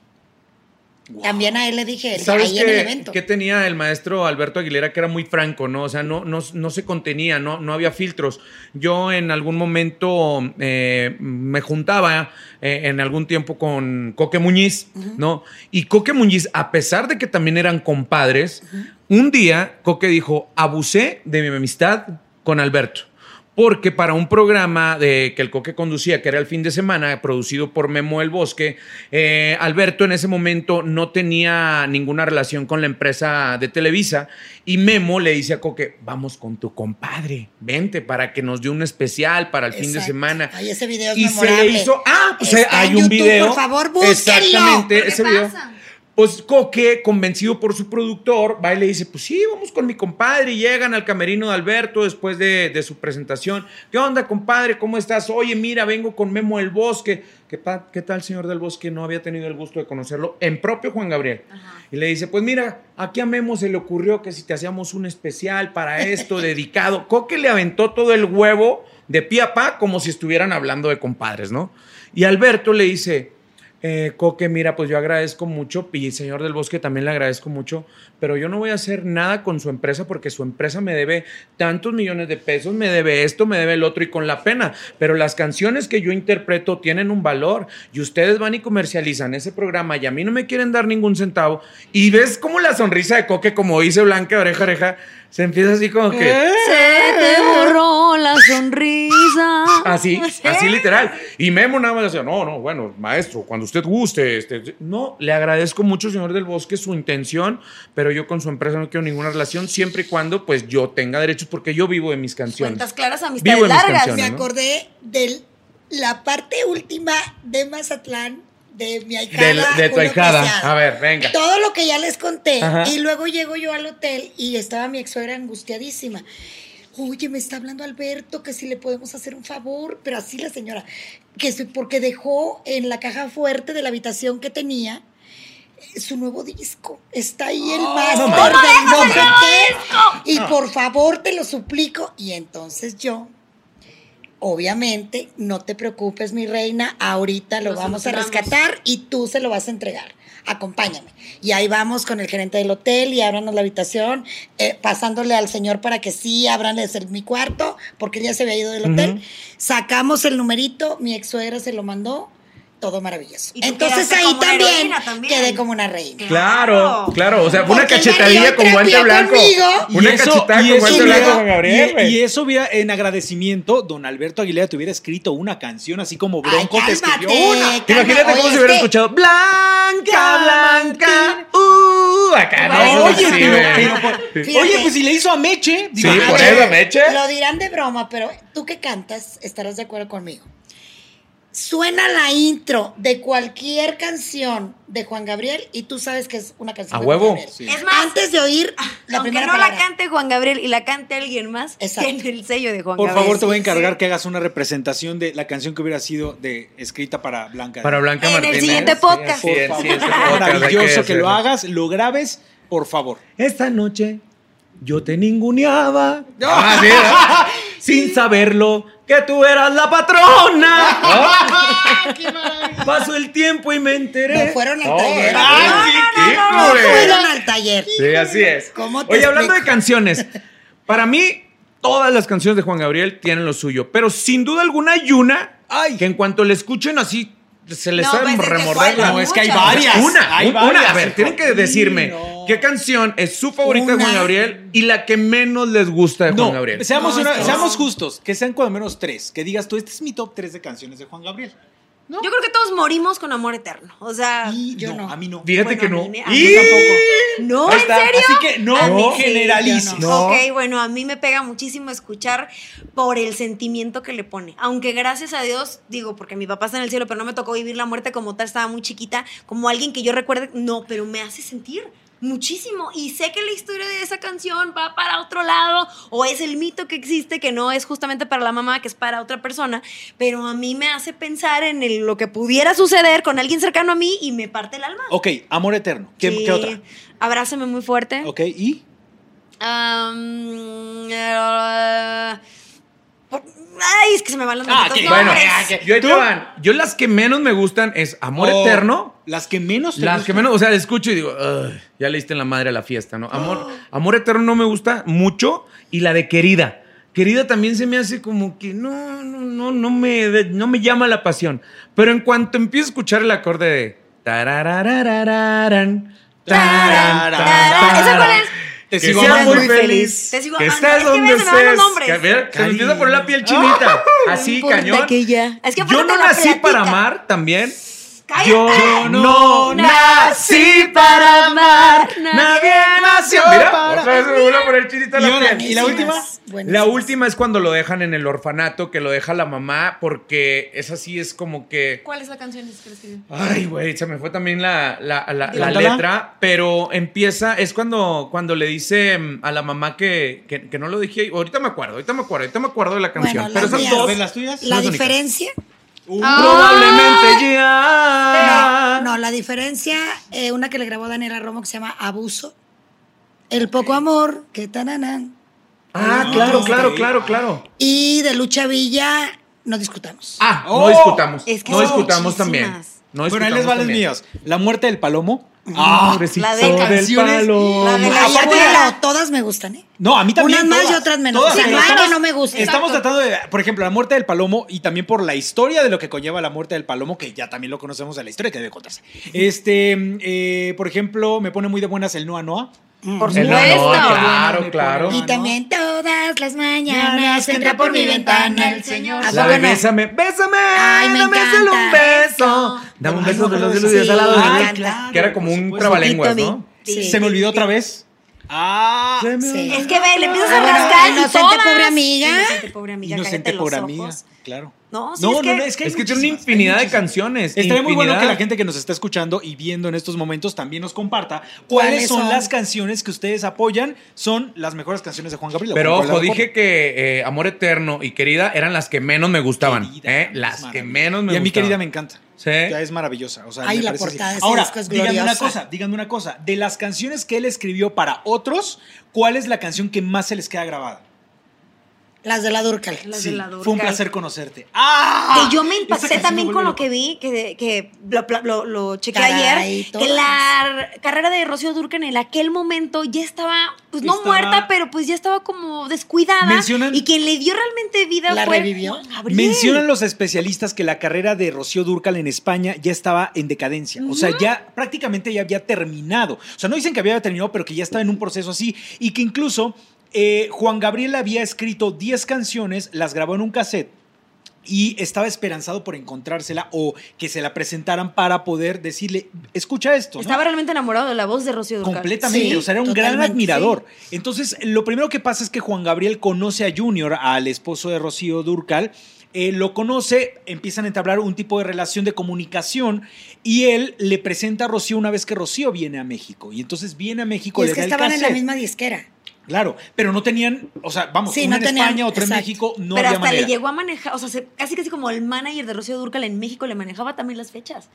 También a él le dije, ¿Sabes ahí en el qué, evento. qué tenía el maestro Alberto Aguilera? Que era muy franco, ¿no? O sea, no, no, no se contenía, no, no había filtros. Yo en algún momento eh, me juntaba eh, en algún tiempo con Coque Muñiz, ¿no? Y Coque Muñiz, a pesar de que también eran compadres, un día Coque dijo, abusé de mi amistad con Alberto. Porque para un programa de, que el Coque conducía, que era el fin de semana, producido por Memo El Bosque, eh, Alberto en ese momento no tenía ninguna relación con la empresa de Televisa y Memo le dice a Coque, vamos con tu compadre, vente para que nos dé un especial para el fin de semana. Ay, ese video es y se memorable. le hizo, ah, pues Está hay en un YouTube, video. por favor, búsquenlo. Exactamente, ¿Qué ese pasa? video. Pues Coque, convencido por su productor, va y le dice, pues sí, vamos con mi compadre. Y llegan al camerino de Alberto después de, de su presentación. ¿Qué onda, compadre? ¿Cómo estás? Oye, mira, vengo con Memo del Bosque. ¿Qué, pa- ¿Qué tal, señor del Bosque? No había tenido el gusto de conocerlo en propio Juan Gabriel. Y le dice, pues mira, aquí a Memo se le ocurrió que si te hacíamos un especial para esto, dedicado. Coque le aventó todo el huevo de pie a pa como si estuvieran hablando de compadres, ¿no? Y Alberto le dice, eh, Coque, mira, pues yo agradezco mucho y señor del bosque también le agradezco mucho, pero yo no voy a hacer nada con su empresa porque su empresa me debe tantos millones de pesos, me debe esto, me debe el otro y con la pena, pero las canciones que yo interpreto tienen un valor y ustedes van y comercializan ese programa y a mí no me quieren dar ningún centavo y ves como la sonrisa de Coque, como dice Blanca, oreja, oreja, se empieza así como que... Se te borró la sonrisa. Así, así literal. Y Memo nada más decía, no, no, bueno, maestro, cuando usted guste, este, no, le agradezco mucho, señor del Bosque, su intención, pero yo con su empresa no quiero ninguna relación, siempre y cuando, pues, yo tenga derechos, porque yo vivo de mis canciones. Cuentas claras, amistades Vivo largas. canciones. Me ¿no? acordé de la parte última de Mazatlán, de mi ahijada. Del- de tu ahijada. A ver, venga. Todo lo que ya les conté. Ajá. Y luego llego yo al hotel y estaba mi ex suegra angustiadísima. Oye, me está hablando Alberto que si le podemos hacer un favor, pero así la señora, que porque dejó en la caja fuerte de la habitación que tenía eh, su nuevo disco. Está ahí el máster no del no sé qué. Y por favor, te lo suplico. Y entonces yo, obviamente, no te preocupes, mi reina, ahorita lo, vamos a rescatar y tú se lo vas a entregar. Acompáñame. Y ahí vamos con el gerente del hotel y ábranos la habitación, eh, pasándole al señor para que sí, ábranles el, mi cuarto, porque él ya se había ido del hotel. Sacamos el numerito, mi ex suegra se lo mandó, todo maravilloso. Entonces ahí también, quedé como una reina. Claro, claro, o sea, fue una cachetadilla con guante blanco. conmigo. Una cachetada con guante blanco con Gabriel, y- y, eso hubiera, en agradecimiento, don Alberto Aguilera te hubiera escrito una canción así como Bronco Ay, te escribió cálmate, una. cálmate. Imagínate cómo se hubiera que- escuchado Blanca, Blanca, uh, acá no, Oye, sí, pero- pero oye, pues si le hizo a Meche. Sí, por eso, Meche. Lo dirán de broma, pero tú que cantas, estarás de acuerdo conmigo. Suena la intro de cualquier canción de Juan Gabriel y tú sabes que es una canción A de Juan huevo. Gabriel. Sí. Es más, Antes de oír la aunque primera no palabra. la cante Juan Gabriel y la cante alguien más, Exacto. tiene el sello de Juan Por Gabriel. favor, te voy a encargar Sí. que hagas una representación de la canción que hubiera sido de, escrita para Blanca. Para Blanca En el Martínez. siguiente Sí, podcast. así Por es, favor, podcast maravilloso que, lo hagas, lo grabes, por favor. Esta noche yo te ninguneaba. Ah. Sin saberlo que tú eras la patrona. ¿no? Pasó el tiempo y me enteré. No fueron al Oh, taller. ay, No, sí, no, qué no, fueron al taller. Sí, así es. ¿Cómo te Oye, hablando de canciones, para mí todas las canciones de Juan Gabriel tienen lo suyo, pero sin duda alguna hay una Ay. que en cuanto le escuchen así se les No, sabe pues No, es que hay varias. Una, hay un- una. varias. A ver, tienen que Sí, decirme no. Qué canción es su favorita de Juan. Gabriel y la que menos les gusta de Juan Gabriel. seamos, No, una- es que seamos no. justos, que sean cuando menos tres. Que digas tú, este es mi top tres de canciones de Juan Gabriel. Yo creo que todos morimos con amor eterno. O sea, Y yo no. A mí no. Fíjate bueno, que a no. mí me- a mí Y- no, Ahí ¿en está. serio? Así que no, no sí, generalices. No. Ok, bueno, a mí me pega muchísimo escuchar por el sentimiento que le pone. Aunque gracias a Dios, digo, porque mi papá está en el cielo, pero no me tocó vivir la muerte como tal, estaba muy chiquita, como alguien que yo recuerde, no, pero me hace sentir muchísimo. Y sé que la historia de esa canción va para otro lado, o es el mito que existe, que no es justamente para la mamá, que es para otra persona, pero a mí me hace pensar en el- lo que pudiera suceder con alguien cercano a mí y me parte el alma. Ok, Amor Eterno. ¿Qué, Sí. qué otra? Abrázame muy fuerte. Ok, ¿y? Eh, ay, es que se me van los Ah, ¿qué? Bueno, yo, ¿Tú? van. yo las que menos me gustan es Amor O Eterno. Las que menos te Las que gustan. menos, o sea, escucho y digo, "Ay, ya le diste en la madre a la fiesta, ¿no? Amor, Amor Eterno no me gusta mucho y la de Querida. Querida también se me hace como que no, no, no, no me, no me llama la pasión. Pero en cuanto empiezo a escuchar el acorde de tararararararan, taran, tarara, ¿esa cuál es? Te Que sigo seas amando. muy feliz. feliz. Te sigo que amando. estés Es que donde los estés. Que, a ver, se me empieza a poner la piel chinita. Así, cañón. que ya- Es que Yo no nací para amar también. Cállate. Yo no nací para amar. Nadie nació. Mira, para- otra vez me vuelve a poner chinita ¿Y la piel. ¿Y la última? Buenísimas. La última es cuando lo dejan en el orfanato, que lo deja la mamá, porque esa sí es como que. ¿Cuál es la canción que le escribió? Ay, güey, se me fue también la, la, la- la Cántala. letra, pero empieza, es cuando, cuando le dice mm, a la mamá que, que, que no lo dije. Ahorita me acuerdo, ahorita me acuerdo, ahorita me acuerdo de la canción. Bueno, pero las esas mías. dos. ¿Ves las tuyas? La Las únicas. Uh, Probablemente ya. No, no, la diferencia, eh, una que le grabó Daniela Romo que se llama Abuso. El poco amor, que tananan. Ah, No, claro, claro, claro, claro. Y de Lucha Villa, no discutamos. Ah, Oh. no discutamos. Es que no discutamos muchísimas. también. No bueno, ahí les discutamos también. míos. La muerte del palomo. Ah, la de del canciones, la de la Aparte, todas me gustan, ¿eh? No, a mí también. Unas más y otras menos. todas, O sea, pero no hay que estamos- no me guste. Estamos Exacto. tratando de, por ejemplo, la muerte del palomo y también por la historia de lo que conlleva la muerte del palomo, que ya también lo conocemos de la historia que debe contarse. Este, eh, por ejemplo, me pone muy de buenas el Noa Noa. Por supuesto. Me claro, claro. Y ¿no? también todas las mañanas entra por mi ventana el Señor. ¿A La de no? bésame, bésame, Ay, me dame solo un beso. Dame un Ay, beso no, de los de los sí, al lado. Que era como un trabalenguas, ¿no? Sí. ¿Se me olvidó otra vez? Ah, Sí. Es que ve, le empiezas a rascar inocente, pobre amiga. Inocente, pobre amiga. inocente los amiga, claro. No, sí, No, es no, que... no, es que hay Es que tiene una infinidad de canciones. Estaría muy bueno que la gente que nos está escuchando y viendo en estos momentos también nos comparta cuáles ¿Cuáles son, son? las canciones que ustedes apoyan, son las mejores canciones de Juan Gabriel. Pero Juan ojo, dije que eh, Amor Eterno y Querida eran las que menos me gustaban. Querida, ¿eh? Las que menos me Y a mí gustaban. querida me encanta. Sí. Ya es maravillosa. O sea, Ay, me la portada Ahora, es díganme una cosa, díganme una cosa. De las canciones que él escribió para otros, ¿cuál es la canción que más se les queda grabada? Las de la Durcal. Las Sí, de la fue un Durcal. placer conocerte. ¡Ah! Que yo me impacté también me con lo que vi, que, que lo, lo, lo chequé Caray, ayer, todas. que la carrera de Rocío Durcan en aquel momento ya estaba, pues no Estaba- muerta, pero pues ya estaba como descuidada. Mencionan- y quien le dio realmente vida ¿La fue revivió? Gabriel. Mencionan los especialistas que la carrera de Rocío Durcal en España ya estaba en decadencia. O sea, ya prácticamente ya había terminado. O sea, no dicen que había terminado, pero que ya estaba en un proceso así. Y que incluso eh, Juan Gabriel había escrito 10 canciones, las grabó en un cassette. Y estaba esperanzado por encontrársela o que se la presentaran para poder decirle, escucha esto. ¿no? Estaba realmente enamorado de la voz de Rocío Durcal. Completamente, Sí, o sea, era un gran admirador. Entonces, lo primero que pasa es que Juan Gabriel conoce a Junior, al esposo de Rocío Durcal. eh, lo conoce, empiezan a entablar un tipo de relación de comunicación y él le presenta a Rocío una vez que Rocío viene a México. Y entonces viene a México, Y le es que da el estaban en la misma disquera. Claro, pero no tenían, o sea, vamos, Sí, uno no en tenían, España, otro en. México, no pero había hasta le llegó a manejar, o sea, se- casi casi como el manager de Rocío Durcal en México le manejaba también las fechas.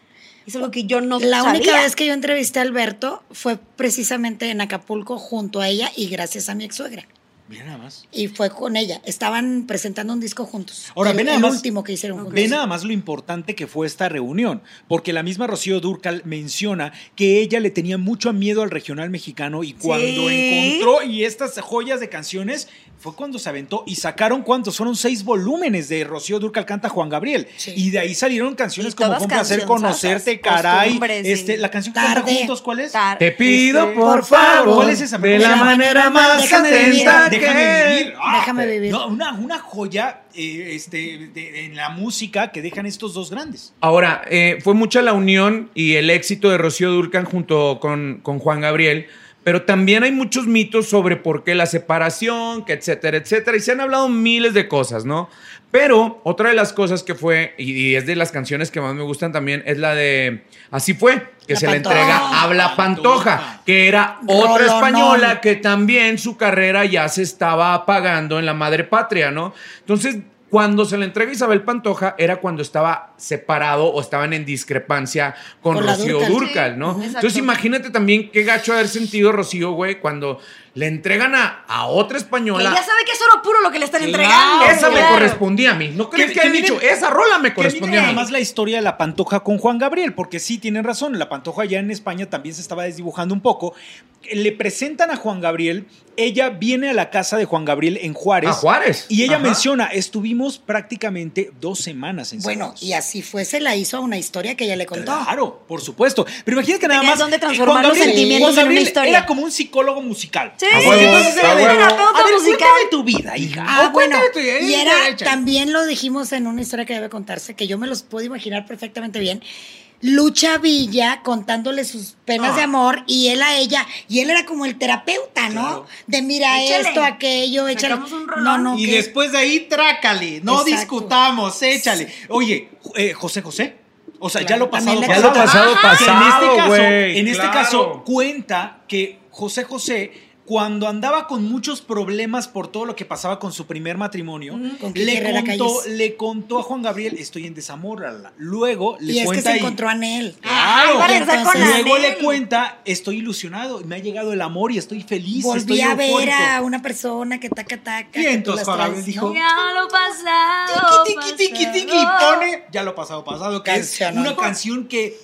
Es algo que yo no La sabía. única vez que yo entrevisté a Alberto fue precisamente en Acapulco junto a ella y gracias a mi ex suegra. Mira nada más. Y fue con ella. Estaban presentando un disco juntos. Ahora, el, ve nada el más- último que hicieron juntos. Ve nada más lo importante que fue esta reunión, porque la misma Rocío Durcal menciona que ella le tenía mucho miedo al regional mexicano y cuando Sí. encontró y estas joyas de canciones fue cuando se aventó y sacaron cuántos, fueron seis volúmenes de Rocío Durcal canta Juan Gabriel Sí. y de ahí salieron canciones Y como Fue un placer conocerte, caray, este, sí. la canción que Tarde. juntos, ¿cuál es? Tar- Te pido Este, por favor, ¿cuál es esa? de la manera más atenta. Déjame vivir. Ah, Déjame vivir. No, una, una joya eh, este, de- en la música que dejan estos dos grandes. Ahora, eh, fue mucha la unión y el éxito de Rocío Durcan junto con, con Juan Gabriel, pero también hay muchos mitos sobre por qué la separación, que etcétera, etcétera, y se han hablado miles de cosas, ¿no? Pero otra de las cosas que fue, y, es de las canciones que más me gustan también, es la de Así fue, que La se Pantoja. le entrega Habla Pantoja. Pantoja, que era otra Rolonón. española que también su carrera ya se estaba apagando en la madre patria, ¿no? Entonces, cuando se le entrega Isabel Pantoja era cuando estaba separado o estaban en discrepancia con, Rocío Dúrcal. Durcal, Sí, ¿no? exacto. Entonces imagínate también qué gacho haber sentido Rocío, güey, cuando le entregan a, a otra Que española. ya sabe que es oro puro lo que le están Claro. entregando. Esa me correspondía a mí. ¿No crees Que- que, que han miren- dicho? Esa rola me correspondía a mí. además la historia de la Pantoja con Juan Gabriel, porque sí tienen razón, la Pantoja ya en España también se estaba desdibujando un poco. Le presentan a Juan Gabriel, ella viene a la casa de Juan Gabriel en Juárez. A Juárez. Y ella Ajá. menciona, estuvimos prácticamente dos semanas en Bueno, y así fue, se la hizo a una historia que ella le contó. Claro, por supuesto. Pero imagínate que nada más. dónde eh, transformar Juan los sentimientos Juan en una historia. Era como un psicólogo musical. Sí, A huevo, Entonces era de, terapeuta musical. tu vida, hija. Ah, O bueno, cuéntame tu vida. y era, también lo dijimos en una historia que debe contarse, que yo me los puedo imaginar perfectamente bien. Lucha Villa contándole sus penas Ah. de amor y él a ella, y él era como el terapeuta, ¿no? Claro. De mira Échale. esto, aquello, échale. Un. No, no, Y después de ahí, trácale. No Exacto. discutamos, échale. Oye, eh, José José. O sea, ya lo pasado, le Ya lo pasado, Que en este pasado, caso, güey. en este claro. caso cuenta que José José cuando andaba con muchos problemas por todo lo que pasaba con su primer matrimonio, Con le, contó, le contó a Juan Gabriel, estoy en desamor. ala". Luego le y es que cuenta se encontró a Nel. Claro. Iba a Y regresar con entonces- Luego Anel. le cuenta, estoy ilusionado, me ha llegado el amor y estoy feliz. Volví estoy a ver eufórico". a una persona que taca taca. Y entonces Juan Gabriel dijo. Ya lo pasado. Tiki, tiki, tiki, tiki, pone, ya lo pasado, pasado, que Canción, es ¿no? una canción que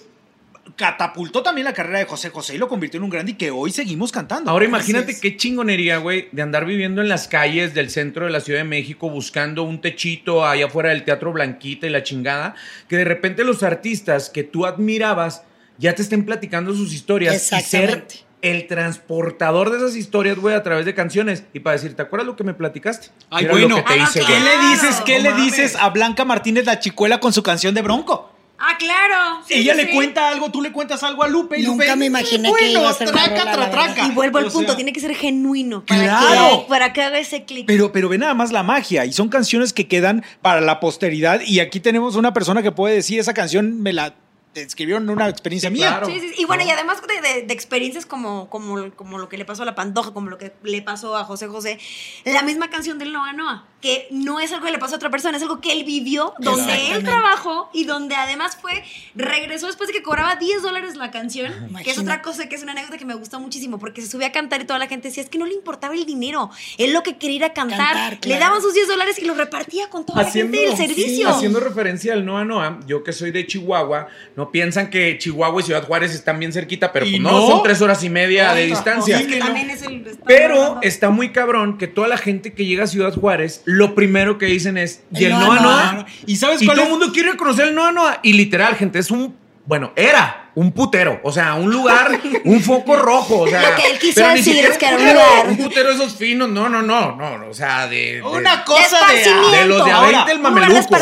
catapultó también la carrera de José José y lo convirtió en un grande y que hoy seguimos cantando. Ahora imagínate qué chingonería, güey, de andar viviendo en las calles del centro de la Ciudad de México buscando un techito allá afuera del Teatro Blanquita y la chingada, que de repente los artistas que tú admirabas ya te estén platicando sus historias y ser el transportador de esas historias, güey, a través de canciones. Y para decir, ¿te acuerdas lo que me platicaste? Ay, bueno, lo que te Ah, hice, ¿qué le dices, qué No le mames. dices a Blanca Martínez la chicuela con su canción de Bronco? Ah, claro. Sí, Ella sí, le sí. cuenta algo, tú le cuentas algo a Lupe y Nunca Lupe, me imaginé bueno, que iba a ser traca, tra, traca. Y vuelvo al punto, sea, tiene que ser genuino para, Claro. que, para que haga ese clic. Pero, pero ve nada más la magia y son canciones que quedan para la posteridad y aquí tenemos una persona que puede decir esa canción me la escribieron en una experiencia mía. claro. Sí, sí, sí. Y bueno, y además de, de- de experiencias como, como, como lo que le pasó a la Pantoja, como lo que le pasó a José José, la misma canción del Noa Noa, que no es algo que le pasó a otra persona, es algo que él vivió, donde él trabajó y donde además fue, regresó después de que cobraba 10 dólares la canción, que es otra cosa, que es una anécdota que me gustó muchísimo, porque se subía a cantar y toda la gente decía, es que no le importaba el dinero, él lo que quería era cantar, Cantar, le daban sus 10 dólares y lo repartía con toda Haciendo, la gente del servicio. haciendo referencia al Noa Noa, yo que soy de Chihuahua, no piensan que Chihuahua y Ciudad Juárez están bien cerquita, pero ¿Y pues no, no? son tres horas y media de distancia. es que también es el- está Pero hablando- está muy cabrón que toda la gente que llega a Ciudad Juárez, lo primero que dicen es, ¿y el El Noa Noa Noa? Noa. ¿Y sabes Y cuál todo el mundo quiere conocer el Noa Noa. Y literal, gente, es un, bueno, era un putero. O sea, un lugar, un foco rojo. O sea, Lo que él quiso pero ni decir siquiera es que era un lugar. Un putero esos finos. No, no, no, no. no, O sea, de. de- Una cosa de... de los de a Ahora, 20 el mameluco.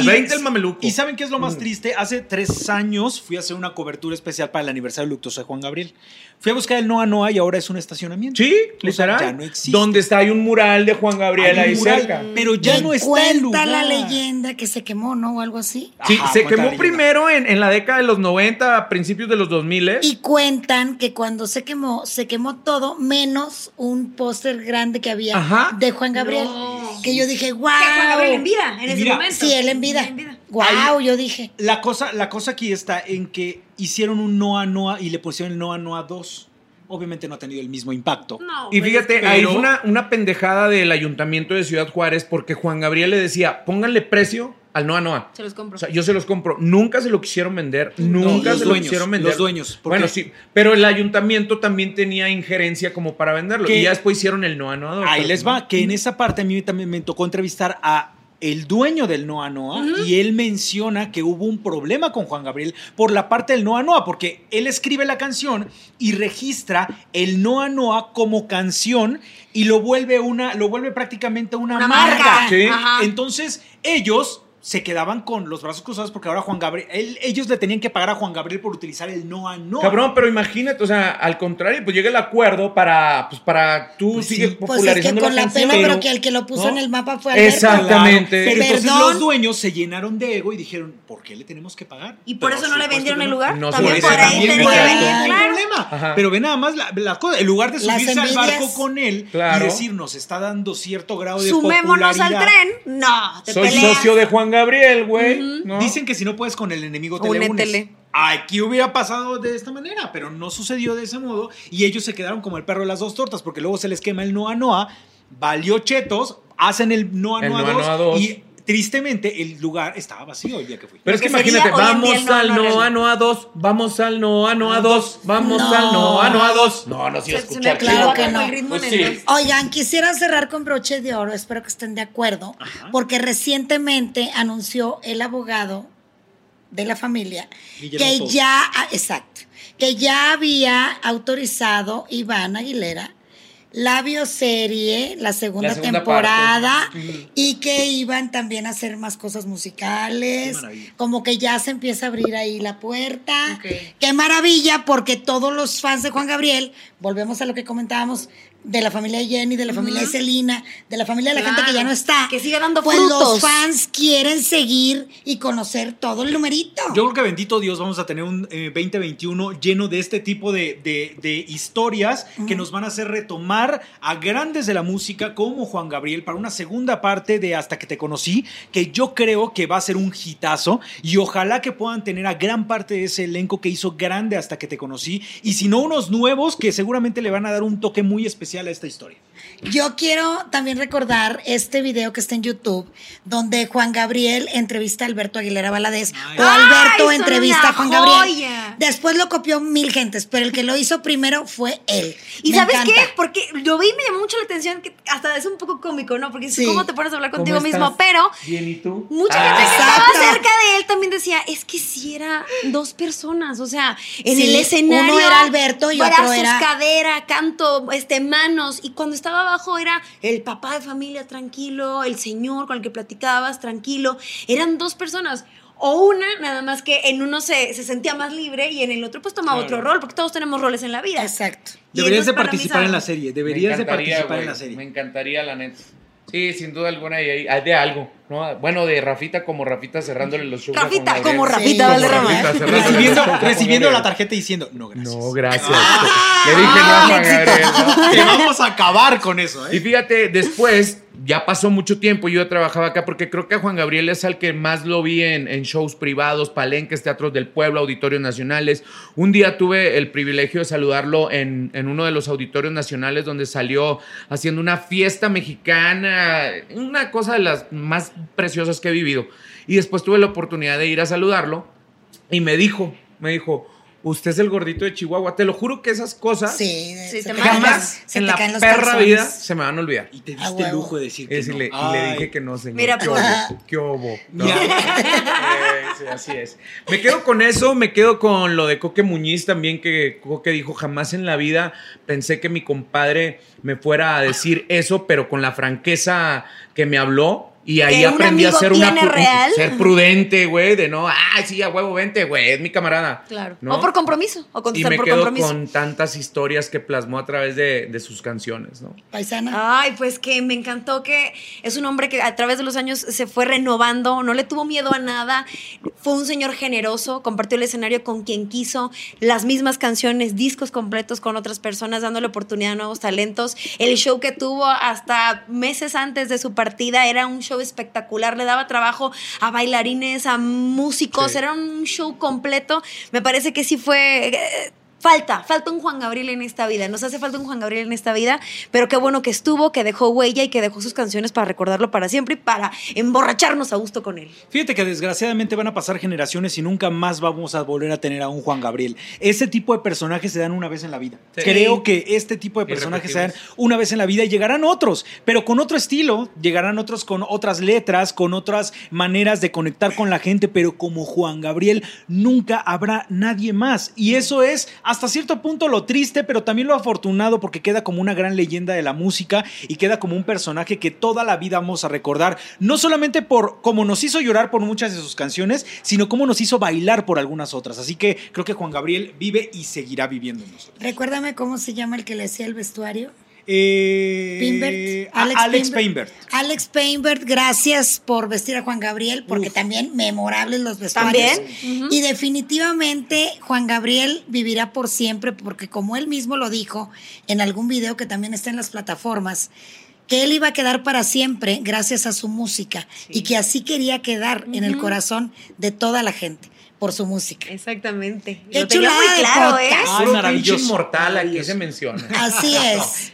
Y- 20 el mameluco. ¿Y saben qué es lo más triste? Hace tres años fui a hacer una cobertura especial para el aniversario luctuoso de Juan Gabriel. Fui a buscar el Noa Noa y ahora es un estacionamiento. Sí, O sea, literal. ya no existe. Donde está hay un mural de Juan Gabriel ahí mural, cerca. Pero ya Y no está cuenta el lugar. la leyenda que se quemó, ¿no? O algo así. Sí, Ajá, se quemó primero en, en la década de los 90, a principios de los 2000. Y cuentan que cuando se quemó, se quemó todo menos un póster grande que había Ajá. de Juan Gabriel. No. Que yo dije, wow. Que Juan Gabriel en vida, en ese Mira, momento. Sí, él en vida. Wow, yo dije. La cosa, la cosa aquí está en que hicieron un Noa Noa y le pusieron el Noa Noa 2. Obviamente no ha tenido el mismo impacto. No, Y güey, fíjate, pero- ahí fue una, una pendejada del ayuntamiento de Ciudad Juárez porque Juan Gabriel le decía, pónganle precio al Noa Noa. Se los compro. O sea, yo se los compro. Nunca se lo quisieron vender. Nunca se lo quisieron vender. los dueños, ¿por Bueno, qué? sí. Pero el ayuntamiento también tenía injerencia como para venderlo. ¿Qué? Y ya después hicieron el Noa Noa. Ahí les no. va, que en esa parte a mí también me tocó entrevistar a el dueño del Noa Noa y él menciona que hubo un problema con Juan Gabriel por la parte del Noa Noa, porque él escribe la canción y registra el Noa Noa como canción y lo vuelve una, lo vuelve prácticamente una, Una marca. marca. Sí. Ajá. Entonces, ellos se quedaban con los brazos cruzados porque ahora Juan Gabriel, él- ellos le tenían que pagar a Juan Gabriel por utilizar el Noa Noa. Cabrón, pero imagínate, o sea, al contrario, pues llega el acuerdo para, pues para tú Pues sigues sí. Pues es que popularizando con la pena, pero pero- que el que lo puso ¿no? en el mapa fue Alberto. Exactamente. Pero entonces los dueños se llenaron de ego y dijeron, ¿por qué le tenemos que pagar? Y por Pero eso no le supuesto vendieron el no. lugar. No también por ahí También tenía que venir, no claro. problema. Ajá. Pero ve nada más la, la cosa, en lugar de subirse al barco con él Claro. y decir, nos está dando cierto grado de Sumémonos al popularidad. tren. No, te Soy peleas. socio de Juan Gabriel, güey. ¿no? Dicen que si no puedes con el enemigo te le unes. Aquí hubiera pasado de esta manera, pero no sucedió de ese modo y ellos se quedaron como el perro de las dos tortas porque luego se les quema el Noa Noa, valió chetos, hacen el Noa El Noa Noa 2, Noa 2. y tristemente el lugar estaba vacío el día que fui. Pero es que imagínate, vamos al Noa Noa Real. Noa 2, vamos al Noa Noa 2, vamos No. al Noa Noa 2. No, no, sí, Se- escuchar. Claro que no. Pues. Oigan, quisiera cerrar con broche de oro, espero que estén de acuerdo, porque recientemente anunció el abogado de la familia Guillermo que ya, ah, exacto, que ya había autorizado Iván Aguilera la bioserie, la segunda, La segunda temporada, parte. y que iban también a hacer más cosas musicales, como que ya se empieza a abrir ahí la puerta. Qué maravilla, porque todos los fans de Juan Gabriel, volvemos a lo que comentábamos, de la familia de Jenny, de la familia de Celina, de la familia de la gente que ya no está. Que siga dando pues frutos. los fans quieren seguir y conocer todo el numerito. Yo creo que bendito Dios vamos a tener un eh, 2021 lleno de este tipo de, de- de historias que nos van a hacer retomar a grandes de la música como Juan Gabriel para una segunda parte de Hasta que te conocí, que yo creo que va a ser un hitazo y ojalá que puedan tener a gran parte de ese elenco que hizo grande Hasta que te conocí y si no unos nuevos que seguramente le van a dar un toque muy especial a esta historia. Yo quiero también recordar este video que está en YouTube, donde Juan Gabriel entrevista a Alberto Aguilera Valadez Ay. o Alberto Ay, entrevista a Juan Gabriel. Después lo copió mil gentes, pero el que lo hizo primero fue él. ¿Y Me sabes encanta. qué? Porque lo vi y me llamó mucho la atención, que hasta es un poco cómico, ¿no? Porque Sí. cómo te pones a hablar ¿Cómo contigo mismo, pero Bien, ¿y tú? mucha Ah. gente que estaba Exacto. cerca de él también decía, es que si era dos personas, o sea, en Sí, el escenario. uno era Alberto y otro era- cadera, canto, este, manos, y cuando estaba abajo era el papá de familia tranquilo, el señor con el que platicabas tranquilo, eran dos personas. O una, nada más que en uno se, se sentía más libre y en el otro pues tomaba Claro. otro rol, porque todos tenemos roles en la vida. Exacto. Y Deberías de mí, participar en la serie. Deberías de participar en la serie. Me encantaría, la neta. Sí, sin duda alguna, y hay, hay de algo, ¿no? Bueno, de Rafita como Rafita cerrándole los shows. Rafita, como Rafita Sí, Valderrama. Los Recibiendo, recibiendo la tarjeta y diciendo, no, gracias. No, gracias. Ah, Le dije no a Juan Gabriel, ¿no? Te vamos a acabar con eso, Y ¿eh? fíjate, después, ya pasó mucho tiempo, yo trabajaba acá, porque creo que a Juan Gabriel es al que más lo vi en, en shows privados, palenques, teatros del pueblo, auditorios nacionales. Un día tuve el privilegio de saludarlo en, en uno de los auditorios nacionales donde salió haciendo una fiesta mexicana, una cosa de las más preciosas que he vivido. Y después tuve la oportunidad de ir a saludarlo y me dijo, me dijo, usted es el gordito de Chihuahua. Te lo juro que esas cosas Sí, Sí, te jamás se en te la caen los perra calzones. vida se me van a olvidar. Y te diste el lujo de decir que Es no. y le dije que no, señor. Mira, ¿Qué pues. obo? ¿Qué obo? No. Mira. Eh, sí, así es. Me quedo con eso, me quedo con lo de Coque Muñiz también, que Coque dijo, jamás en la vida pensé que mi compadre me fuera a decir eso, pero con la franqueza que me habló. Y ahí Que aprendí a ser una real. ser prudente, güey, de no, ay, sí, a huevo, vente, güey, es mi camarada. Claro. ¿no? O por compromiso, o Y contestar me por quedo compromiso. con tantas historias que plasmó a través de, de sus canciones, ¿no? Paisana. Ay, pues que me encantó que es un hombre que a través de los años se fue renovando, no le tuvo miedo a nada, fue un señor generoso, compartió el escenario con quien quiso, las mismas canciones, discos completos con otras personas, dándole oportunidad a nuevos talentos. El show que tuvo hasta meses antes de su partida era un show espectacular, le daba trabajo a bailarines, a músicos, Sí. era un show completo. Me parece que sí fue... Falta, falta un Juan Gabriel en esta vida. Nos hace falta un Juan Gabriel en esta vida, pero qué bueno que estuvo, que dejó huella y que dejó sus canciones para recordarlo para siempre y para emborracharnos a gusto con él. Fíjate que desgraciadamente van a pasar generaciones y nunca más vamos a volver a tener a un Juan Gabriel. Ese tipo de personajes se dan una vez en la vida. Sí. Creo que este tipo de personajes se dan una vez en la vida y llegarán otros, pero con otro estilo, llegarán otros con otras letras, con otras maneras de conectar con la gente, pero como Juan Gabriel nunca habrá nadie más. Y eso es hasta cierto punto lo triste, pero también lo afortunado porque queda como una gran leyenda de la música y queda como un personaje que toda la vida vamos a recordar, no solamente por cómo nos hizo llorar por muchas de sus canciones, sino cómo nos hizo bailar por algunas otras. Así que creo que Juan Gabriel vive y seguirá viviendo en nosotros. Recuérdame cómo se llama el que le hacía el vestuario. Eh, Pimbert. a- Alex, Painbert. Alex Painbert, gracias por vestir a Juan Gabriel, porque también memorables los vestuarios. También. Y definitivamente Juan Gabriel vivirá por siempre, porque como él mismo lo dijo en algún video que también está en las plataformas, que él iba a quedar para siempre gracias a su música y que así quería quedar en el corazón de toda la gente por su música. Exactamente. Qué Lo chulada muy claro, ¿eh? Puro maravilloso. inmortal aquí se menciona. Así es.